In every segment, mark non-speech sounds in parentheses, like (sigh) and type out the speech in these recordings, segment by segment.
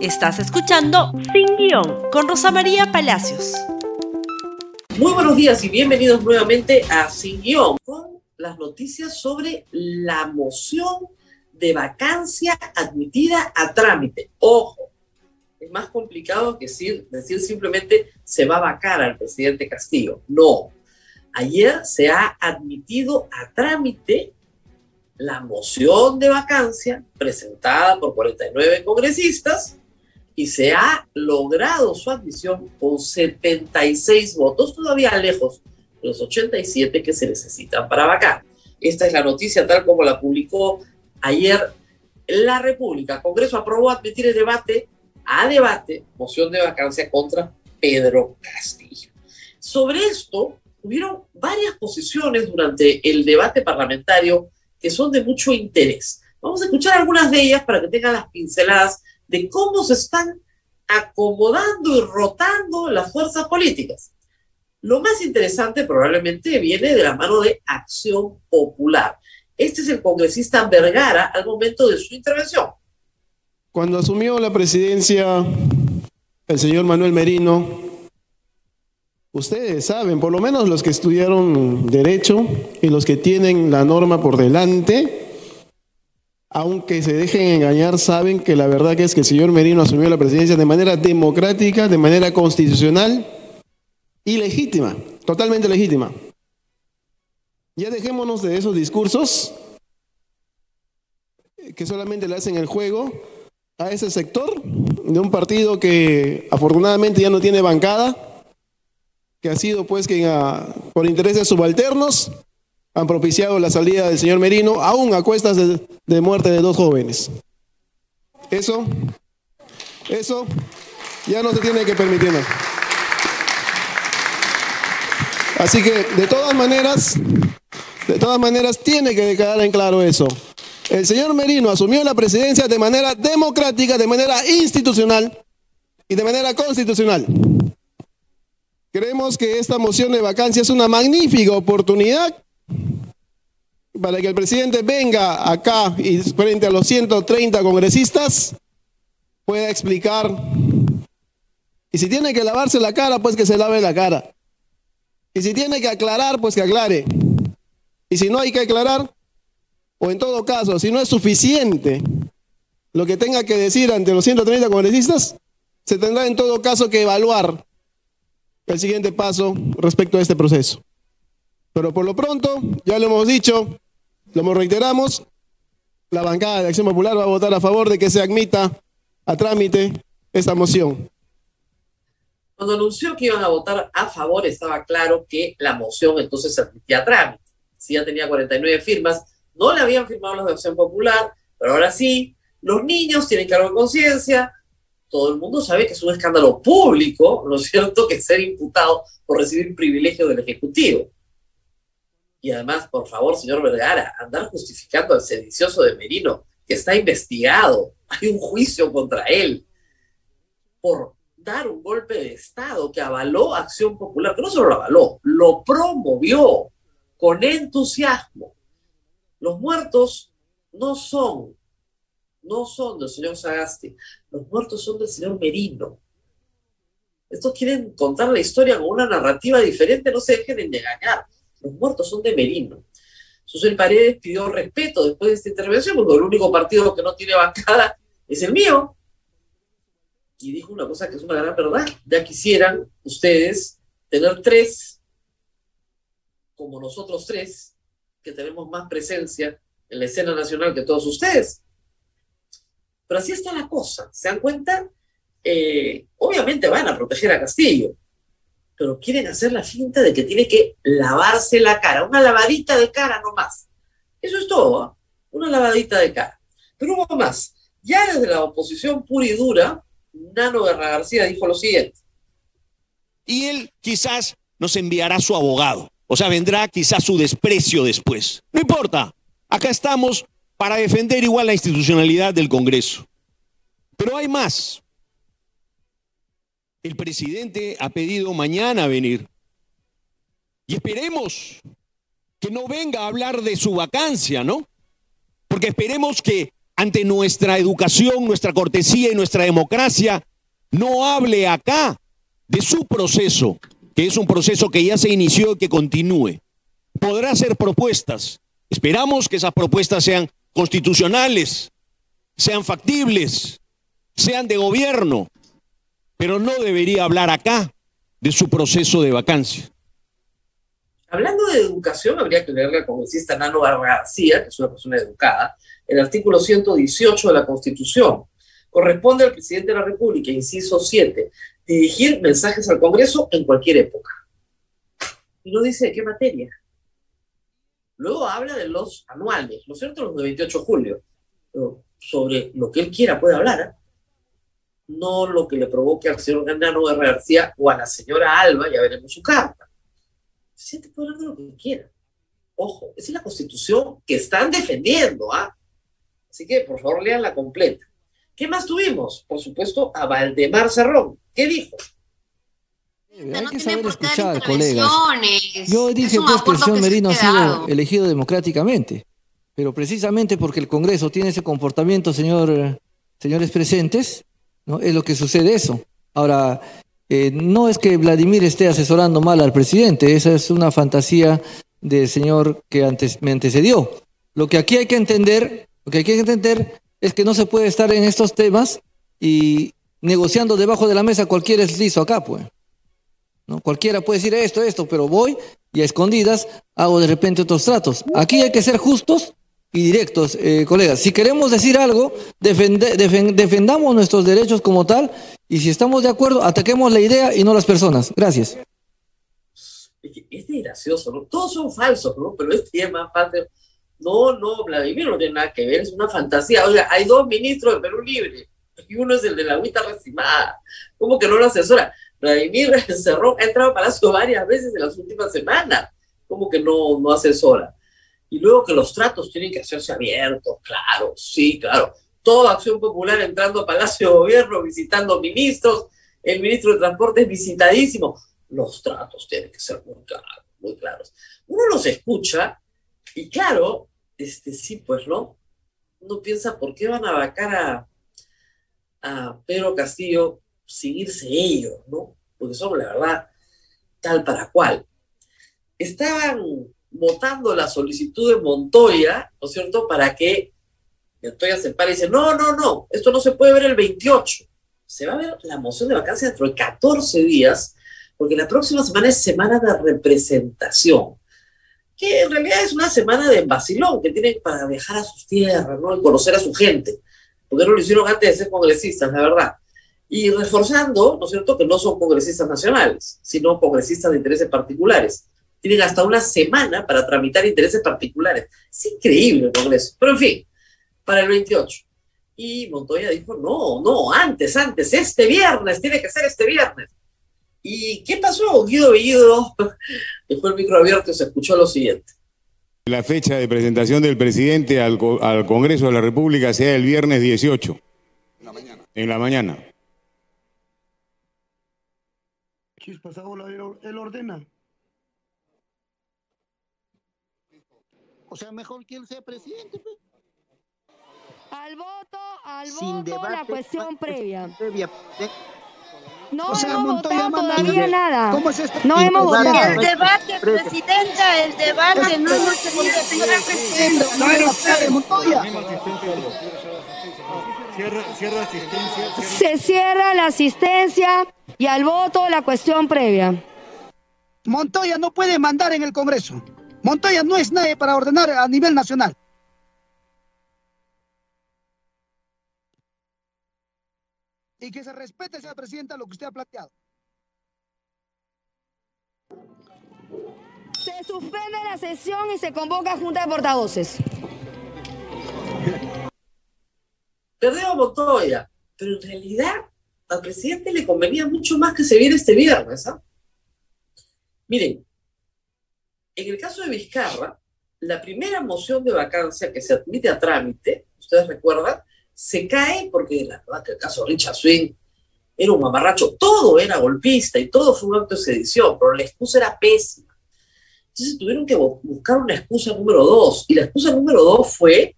Estás escuchando Sin Guión con Rosa María Palacios. Muy buenos días y bienvenidos nuevamente a Sin Guión con las noticias sobre la moción de vacancia admitida a trámite. Ojo, es más complicado que decir, decir simplemente se va a vacar al presidente Castillo. No. Ayer se ha admitido a trámite la moción de vacancia presentada por 49 congresistas y se ha logrado su admisión con 76 votos, todavía lejos de los 87 que se necesitan para vacar. Esta es la noticia tal como la publicó ayer la República. Congreso aprobó admitir el debate a debate moción de vacancia contra Pedro Castillo. Sobre esto, hubieron varias posiciones durante el debate parlamentario que son de mucho interés. Vamos a escuchar algunas de ellas para que tengan las pinceladas de cómo se están acomodando y rotando las fuerzas políticas. Lo más interesante probablemente viene de la mano de Acción Popular. Este es el congresista Vergara al momento de su intervención. Cuando asumió la presidencia el señor Manuel Merino, ustedes saben, por lo menos los que estudiaron derecho y los que tienen la norma por delante, aunque se dejen engañar, saben que la verdad que es que el señor Merino asumió la presidencia de manera democrática, de manera constitucional y legítima, totalmente legítima. Ya dejémonos de esos discursos que solamente le hacen el juego a ese sector de un partido que afortunadamente ya no tiene bancada, que ha sido pues que por intereses subalternos han propiciado la salida del señor Merino, aún a cuestas de, muerte de dos jóvenes. Eso, eso ya no se tiene que permitir. Así que, de todas maneras, de todas maneras, tiene que quedar en claro eso. El señor Merino asumió la presidencia de manera democrática, de manera institucional y de manera constitucional. Creemos que esta moción de vacancia es una magnífica oportunidad para que el presidente venga acá y frente a los 130 congresistas pueda explicar. Y si tiene que lavarse la cara, pues que se lave la cara. Y si tiene que aclarar, pues que aclare. Y si no hay que aclarar, o en todo caso, si no es suficiente lo que tenga que decir ante los 130 congresistas, se tendrá en todo caso que evaluar el siguiente paso respecto a este proceso. Pero por lo pronto, ya lo hemos dicho, lo reiteramos, la bancada de Acción Popular va a votar a favor de que se admita a trámite esta moción. Cuando anunció que iban a votar a favor, estaba claro que la moción entonces se admitía a trámite. Si ya tenía 49 firmas, no le habían firmado los de Acción Popular, pero ahora sí, los niños tienen cargo de conciencia, todo el mundo sabe que es un escándalo público, ¿no es cierto?, (laughs) que ser imputado por recibir privilegio del Ejecutivo. Y además, por favor, señor Vergara, andar justificando al sedicioso de Merino, que está investigado, (laughs) hay un juicio contra él, por dar un golpe de Estado que avaló Acción Popular, que no solo lo avaló, lo promovió con entusiasmo. Los muertos no son, no son del señor Sagasti, los muertos son del señor Merino. Estos quieren contar la historia con una narrativa diferente, no se dejen engañar los muertos son de Merino. Susel Paredes pidió respeto después de esta intervención, porque el único partido que no tiene bancada es el mío. Y dijo una cosa que es una gran verdad. Ya quisieran ustedes tener tres, como nosotros tres, que tenemos más presencia en la escena nacional que todos ustedes. Pero así está la cosa. ¿Se dan cuenta? Eh, obviamente van a proteger a Castillo, pero quieren hacer la finta de que tiene que lavarse la cara, una lavadita de cara nomás. Eso es todo, ¿ah? una lavadita de cara. Pero hubo más. Ya desde la oposición pura y dura, Nano Guerra García dijo lo siguiente. Y él quizás nos enviará su abogado. O sea, vendrá quizás su desprecio después. No importa. Acá estamos para defender igual la institucionalidad del Congreso. Pero hay más. El presidente ha pedido mañana venir. Y esperemos que no venga a hablar de su vacancia, ¿no? Porque esperemos que ante nuestra educación, nuestra cortesía y nuestra democracia, no hable acá de su proceso, que es un proceso que ya se inició y que continúe. Podrá hacer propuestas. Esperamos que esas propuestas sean constitucionales, sean factibles, sean de gobierno, pero no debería hablar acá de su proceso de vacancia. Hablando de educación, habría que leerle al congresista Nano García, que es una persona educada, el artículo 118 de la Constitución. Corresponde al presidente de la República, inciso 7, dirigir mensajes al Congreso en cualquier época. Y no dice de qué materia. Luego habla de los anuales, ¿no es cierto? Los de 28 de julio. Pero sobre lo que él quiera puede hablar, ¿eh? No lo que le provoque al señor Nano García o a la señora Alba, ya veremos su carta. Sí, te puede hablar de lo que quiera. Ojo, esa es la constitución que están defendiendo, ¿ah? Así que, por favor, lean la completa. ¿Qué más tuvimos? Por supuesto, a Valdemar Cerrón. ¿Qué dijo? Hay que saber escuchar, colegas. Yo dije pues que el señor Merino ha sido elegido democráticamente, pero precisamente porque el Congreso tiene ese comportamiento, señor, señores presentes, ¿no? es lo que sucede eso. Ahora, eh, no es que Vladimir esté asesorando mal al presidente, esa es una fantasía del señor que antes me antecedió. Lo que aquí hay que entender, lo que hay que entender es que no se puede estar en estos temas y negociando debajo de la mesa cualquiera es liso acá, pues. ¿no? Cualquiera puede decir esto, esto, pero voy y a escondidas hago de repente otros tratos. Aquí hay que ser justos y directos, eh, colegas. Si queremos decir algo, defendamos nuestros derechos como tal y si estamos de acuerdo, ataquemos la idea y no las personas. Gracias. Es gracioso, ¿no? Todos son falsos, ¿no? Pero este es más fácil. No, no, Vladimir no tiene nada que ver, es una fantasía. Oiga, hay dos ministros de Perú Libre y uno es el de la agüita recimada. ¿Cómo que no lo asesora? Vladimir (laughs) Cerrón ha entrado a Palacio varias veces en las últimas semanas. ¿Cómo que no, no asesora? Y luego que los tratos tienen que hacerse abiertos, claro, sí, claro. Toda acción popular entrando a Palacio de Gobierno, visitando ministros, el ministro de Transporte es visitadísimo. Los tratos tienen que ser muy claros, muy claros. Uno los escucha y claro, este sí, pues no. Uno piensa, ¿por qué van a vacar a, a Pedro Castillo sin irse ellos, no? Porque son, la verdad, tal para cual. Estaban votando la solicitud de Montoya, ¿no es cierto?, para que Montoya se pare y dice, no, no, no, esto no se puede ver el 28. Se va a ver la moción de vacancia dentro de 14 días, porque la próxima semana es semana de representación, que en realidad es una semana de vacilón, que tienen para viajar a sus tierras, ¿no? Y conocer a su gente, porque no lo hicieron antes de congresistas, la verdad. Y reforzando, ¿no es cierto?, que no son congresistas nacionales, sino congresistas de intereses particulares tienen hasta una semana para tramitar intereses particulares. Es increíble el Congreso. Pero en fin, para el 28. Y Montoya dijo, no, no, antes, antes, este viernes, tiene que ser este viernes. ¿Y qué pasó? Guido Bellido (laughs) dejó el micro abierto y se escuchó lo siguiente. La fecha de presentación del presidente al, al Congreso de la República sea el viernes 18. En la mañana. En la mañana. Chispas, él ordena. Sea, mejor que él sea presidente. Pues. Al voto, al voto, la cuestión previa. previa. No o sea, hemos Montoya votado todavía nada. ¿Cómo es esto? No hemos votado. El debate, presidenta, el debate no hemos tenido No hay Montoya. Cierra, asistencia. Se cierra la asistencia y al voto la cuestión previa. Montoya no puede mandar en el Congreso. Montoya no es nadie para ordenar a nivel nacional. Y que se respete, señora presidenta, lo que usted ha planteado. Se suspende la sesión y se convoca Junta de Portavoces. Perdió Montoya, pero en realidad al presidente le convenía mucho más que se viera este viernes. ¿ah? Miren, en el caso de Vizcarra, la primera moción de vacancia que se admite a trámite, ustedes recuerdan, se cae porque la verdad que el caso de Richard Swing era un mamarracho, todo era golpista y todo fue un acto de sedición, pero la excusa era pésima. Entonces tuvieron que buscar una excusa número dos, y la excusa número dos fue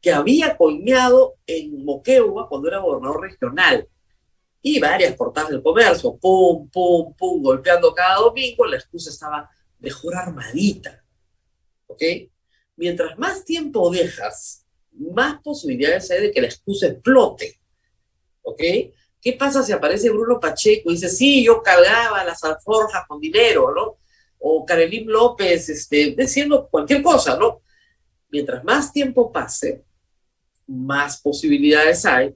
que había coñado en Moquegua cuando era gobernador regional. Y varias portadas del comercio, pum, pum, pum, golpeando cada domingo, la excusa estaba mejor armadita. ¿Ok? Mientras más tiempo dejas, más posibilidades hay de que la excusa explote. ¿Ok? ¿Qué pasa si aparece Bruno Pacheco y dice, sí, yo cargaba las alforjas con dinero, ¿no? O Karelim López, este, diciendo cualquier cosa, ¿no? Mientras más tiempo pase, más posibilidades hay,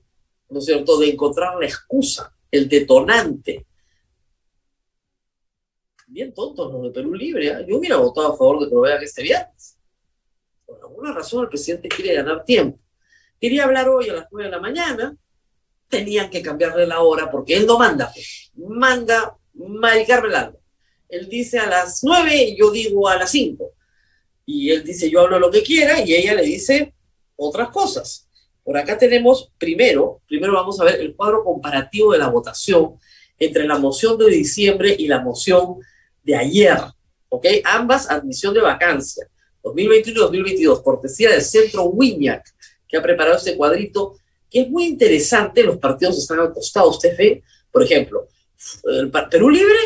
¿no es cierto?, de encontrar la excusa, el detonante. Bien tontos los de Perú Libre, ¿eh? yo hubiera votado a favor de que lo vean este viernes. Por alguna razón el presidente quiere ganar tiempo. Quería hablar hoy a las nueve de la mañana, tenían que cambiarle la hora porque él no manda, pues. manda Mari Carmen Él dice a las nueve y yo digo a las cinco. Y él dice yo hablo lo que quiera y ella le dice otras cosas. Por acá tenemos, primero, primero vamos a ver el cuadro comparativo de la votación entre la moción de diciembre y la moción de ayer, ¿ok? Ambas admisión de vacancia, 2021 y 2022, cortesía del Centro Wiñac, que ha preparado este cuadrito, que es muy interesante, los partidos están al costado, usted ve, por ejemplo, el Perú Libre,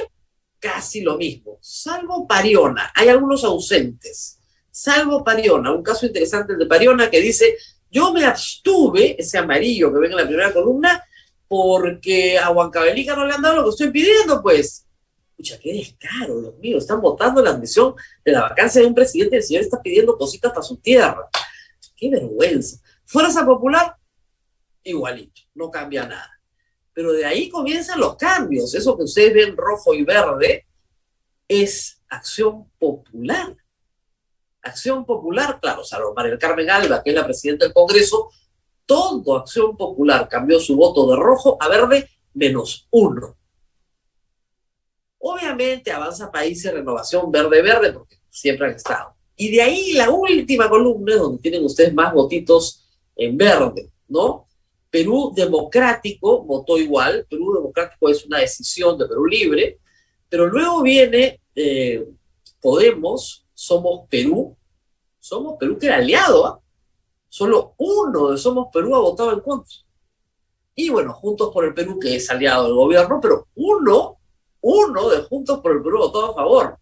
casi lo mismo, salvo Pariona, hay algunos ausentes, salvo Pariona, un caso interesante el de Pariona que dice, yo me abstuve, ese amarillo que ven en la primera columna, porque a Huancabelica no le han dado lo que estoy pidiendo, pues. Escucha, qué descaro, Dios mío, están votando la admisión de la vacancia de un presidente, el señor está pidiendo cositas para su tierra. Qué vergüenza. Fuerza Popular, igualito, no cambia nada. Pero de ahí comienzan los cambios. Eso que ustedes ven rojo y verde es acción popular. Acción Popular, claro, salvo María Carmen Alba, que es la presidenta del Congreso, todo Acción Popular cambió su voto de rojo a verde menos uno. Obviamente avanza País y Renovación verde-verde, porque siempre han estado. Y de ahí la última columna, donde tienen ustedes más votitos en verde, ¿no? Perú Democrático votó igual, Perú Democrático es una decisión de Perú Libre, pero luego viene eh, Podemos, somos Perú, Somos Perú que era aliado, ¿ah? solo uno de Somos Perú ha votado en contra. Y bueno, Juntos por el Perú, que es aliado del gobierno, pero uno, uno de Juntos por el Perú votó a favor.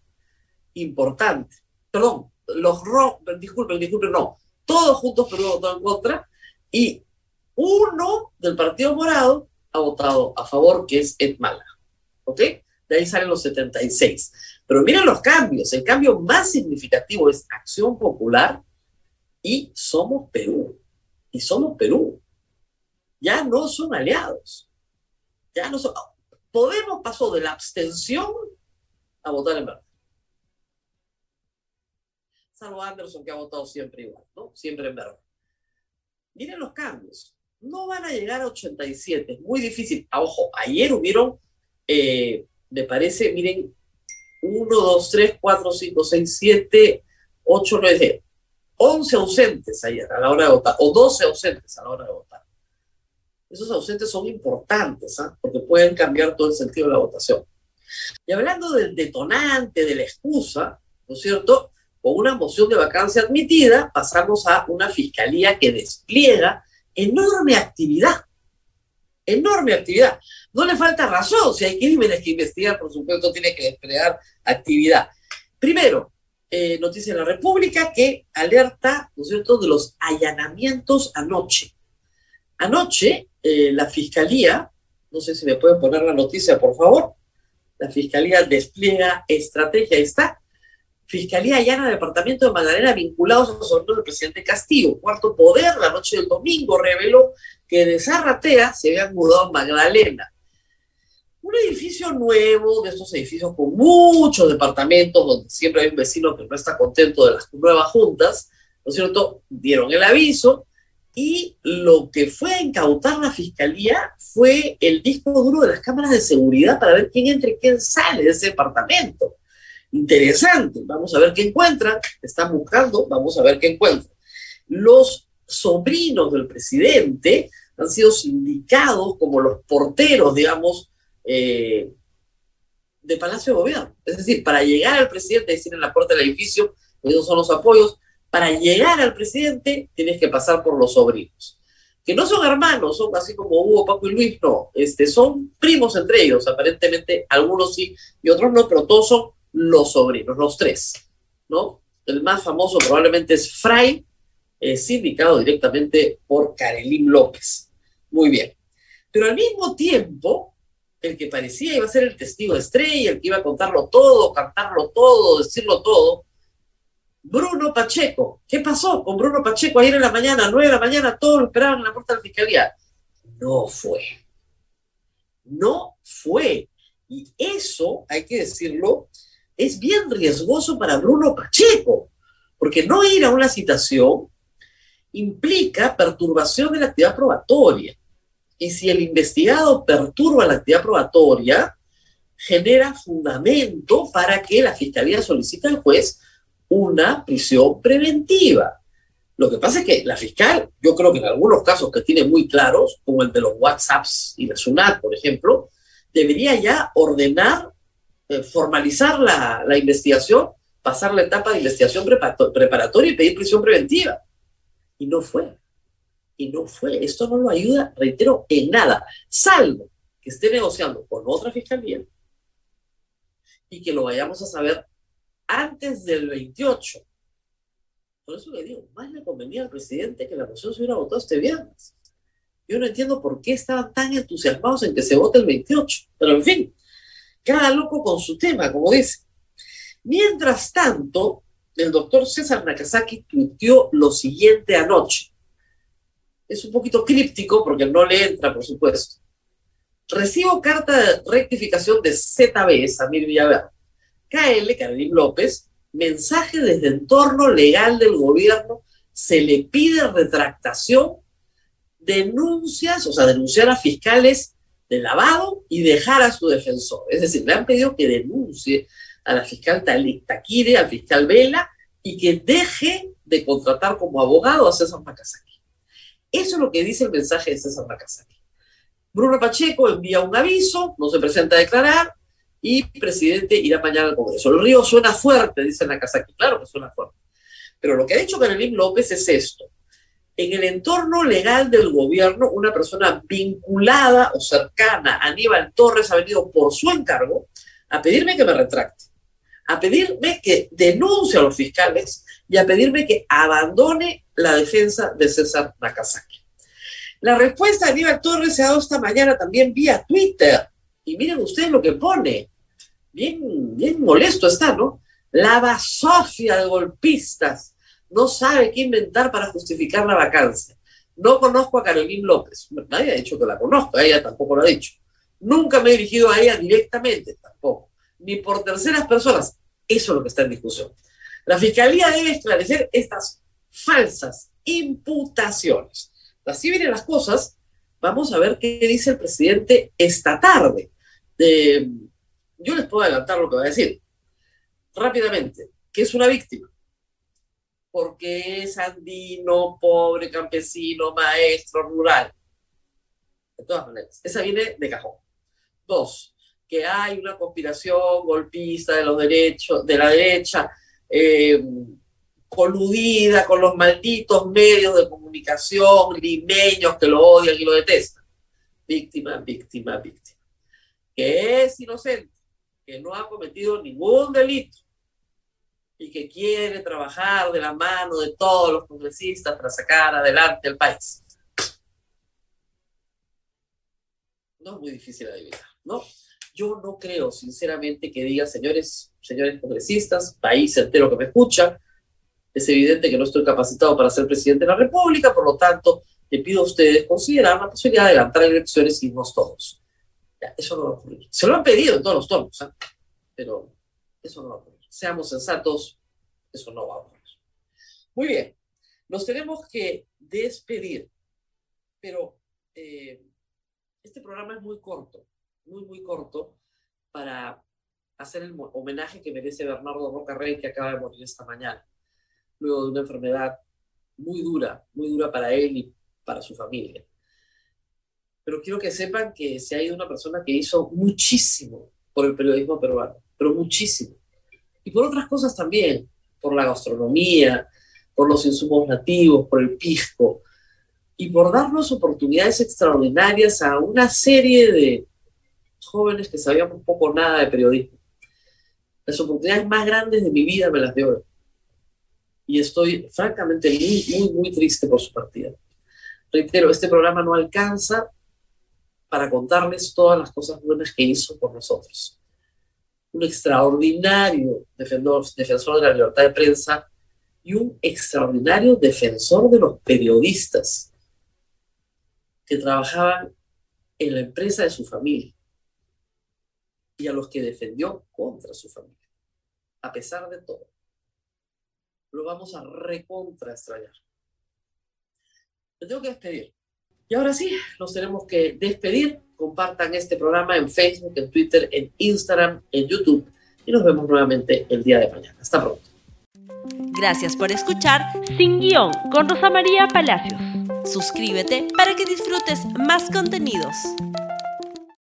Importante. Perdón, los ro disculpen, disculpen, no. Todos Juntos Perú votado en contra y uno del Partido Morado ha votado a favor, que es Ed Mala. ¿Ok? De ahí salen los 76. Pero miren los cambios. El cambio más significativo es Acción Popular y Somos Perú. Y Somos Perú. Ya no son aliados. Ya no son. Podemos pasó de la abstención a votar en verde. Salvo Anderson, que ha votado siempre igual, ¿no? Siempre en verde. Miren los cambios. No van a llegar a 87. Es muy difícil. Ah, ojo, ayer hubieron eh, me parece, miren, 1, 2, 3, 4, 5, 6, 7, 8, 9, 10. 11 ausentes ayer a la hora de votar, o 12 ausentes a la hora de votar. Esos ausentes son importantes, ¿ah? porque pueden cambiar todo el sentido de la votación. Y hablando del detonante, de la excusa, ¿no es cierto? Con una moción de vacancia admitida, pasamos a una fiscalía que despliega enorme actividad. Enorme actividad. No le falta razón, si hay crímenes que investigar, por supuesto, tiene que desplegar actividad. Primero, eh, noticia de la República que alerta, ¿no es cierto?, de los allanamientos anoche. Anoche, eh, la Fiscalía, no sé si me pueden poner la noticia, por favor, la Fiscalía despliega estrategia, está, Fiscalía allana departamento de Magdalena vinculados a los del presidente Castillo. Cuarto Poder, la noche del domingo, reveló que de Zarratea se habían mudado a Magdalena un edificio nuevo, de estos edificios con muchos departamentos, donde siempre hay un vecino que no está contento de las nuevas juntas, ¿no es cierto? Dieron el aviso y lo que fue a incautar la fiscalía fue el disco duro de las cámaras de seguridad para ver quién entra y quién sale de ese departamento. Interesante, vamos a ver qué encuentran, están buscando, vamos a ver qué encuentran. Los sobrinos del presidente han sido sindicados como los porteros, digamos, eh, de Palacio de Gobierno. Es decir, para llegar al presidente, decir en la puerta del edificio, esos son los apoyos, Para llegar al presidente tienes que pasar por los sobrinos, que no son hermanos, son así como Hugo, Paco y Luis, no, este, son primos entre ellos, aparentemente algunos sí y otros no, pero todos son los sobrinos, los tres, ¿no? El más famoso probablemente es Fray, sindicado directamente por Karelín López. Muy bien. Pero al mismo tiempo, el que parecía iba a ser el testigo estrella, el que iba a contarlo todo, cantarlo todo, decirlo todo, Bruno Pacheco. ¿Qué pasó con Bruno Pacheco ayer en la mañana, a 9 de la mañana, todos lo esperaban en la puerta de la fiscalía? No fue. No fue. Y eso, hay que decirlo, es bien riesgoso para Bruno Pacheco, porque no ir a una citación implica perturbación de la actividad probatoria. Y si el investigado perturba la actividad probatoria, genera fundamento para que la fiscalía solicite al juez una prisión preventiva. Lo que pasa es que la fiscal, yo creo que en algunos casos que tiene muy claros, como el de los WhatsApps y la SUNAT, por ejemplo, debería ya ordenar, eh, formalizar la, la, investigación, pasar la etapa de investigación preparatoria y pedir prisión preventiva. Y no fue. Y no fue. Esto no lo ayuda, reitero, en nada, salvo que esté negociando con otra fiscalía y que lo vayamos a saber antes del 28. Por eso le digo, más le convenía al presidente que la moción se hubiera votado este viernes. Yo no entiendo por qué estaban tan entusiasmados en que se vote el 28. Pero en fin, cada loco con su tema, como dice. Mientras tanto, el doctor César Nakazaki tuiteó lo siguiente anoche. Es un poquito críptico porque no le entra, por supuesto. Recibo carta de rectificación de ZB, Samir Villaverde. KL, Carolín López, mensaje desde entorno legal del gobierno, se le pide retractación, denuncias, o sea, denunciar a fiscales de lavado y dejar a su defensor. Es decir, le han pedido que denuncie a la fiscal Taquire, al fiscal Vela, y que deje de contratar como abogado a César Nakazaki. Eso es lo que dice el mensaje de César Nakazaki. Bruno Pacheco envía un aviso, no se presenta a declarar, y presidente irá mañana al Congreso. El río suena fuerte, dice Nakazaki. Claro que suena fuerte. Pero lo que ha dicho Carolín López es esto. En el entorno legal del gobierno, una persona vinculada o cercana a Aníbal Torres ha venido por su encargo a pedirme que me retracte a pedirme que denuncie a los fiscales y a pedirme que abandone la defensa de César Nakazaki. La respuesta de Aníbal Torres se ha dado esta mañana también vía Twitter. Y miren ustedes lo que pone. Bien, bien molesto está, ¿no? La basofia de golpistas no sabe qué inventar para justificar la vacancia. No conozco a Carolín López. Nadie ha dicho que la conozco, ella tampoco lo ha dicho. Nunca me he dirigido a ella directamente, tampoco. Ni por terceras personas. Eso es lo que está en discusión. La Fiscalía debe esclarecer estas falsas imputaciones. Así vienen las cosas. Vamos a ver qué dice el presidente esta tarde. Yo les puedo adelantar lo que va a decir. Rápidamente, que es una víctima. Porque es andino, pobre, campesino, maestro, rural. De todas maneras, esa viene de cajón. Dos, que hay una conspiración golpista de los derechos, de la derecha, eh, coludida con los malditos medios de comunicación limeños que lo odian y lo detestan. Víctima, víctima, víctima. Que es inocente, que no ha cometido ningún delito y que quiere trabajar de la mano de todos los congresistas para sacar adelante el país. No es muy difícil adivinar, ¿no? Yo no creo, sinceramente, que diga, señores, señores congresistas, país entero que me escucha, es evidente que no estoy capacitado para ser presidente de la República, por lo tanto, le pido a ustedes considerar la posibilidad de adelantar elecciones y irnos todos. Eso no va a ocurrir. Se lo han pedido en todos los tonos, ¿eh? pero eso no va a ocurrir. Seamos sensatos, eso no va a ocurrir. Muy bien, nos tenemos que despedir, pero eh, este programa es muy corto muy, muy corto para hacer el homenaje que merece Bernardo Roca Rey, que acaba de morir esta mañana, luego de una enfermedad muy dura, muy dura para él y para su familia. Pero quiero que sepan que se ha ido una persona que hizo muchísimo por el periodismo peruano, pero muchísimo. Y por otras cosas también, por la gastronomía, por los insumos nativos, por el pisco, y por darnos oportunidades extraordinarias a una serie de jóvenes que sabíamos poco nada de periodismo. Las oportunidades más grandes de mi vida me las dio. Y estoy francamente muy, muy, muy triste por su partida. Reitero, este programa no alcanza para contarles todas las cosas buenas que hizo por nosotros. Un extraordinario defensor, de la libertad de prensa y un extraordinario defensor de los periodistas que trabajaban en la empresa de su familia y a los que defendió contra su familia, a pesar de todo. Lo vamos a recontra extrañar. Tengo que despedir. Y ahora sí, nos tenemos que despedir. Compartan este programa en Facebook, en Twitter, en Instagram, en YouTube. Y nos vemos nuevamente el día de mañana. Hasta pronto. Gracias por escuchar Sin Guión con Rosa María Palacios. Suscríbete para que disfrutes más contenidos.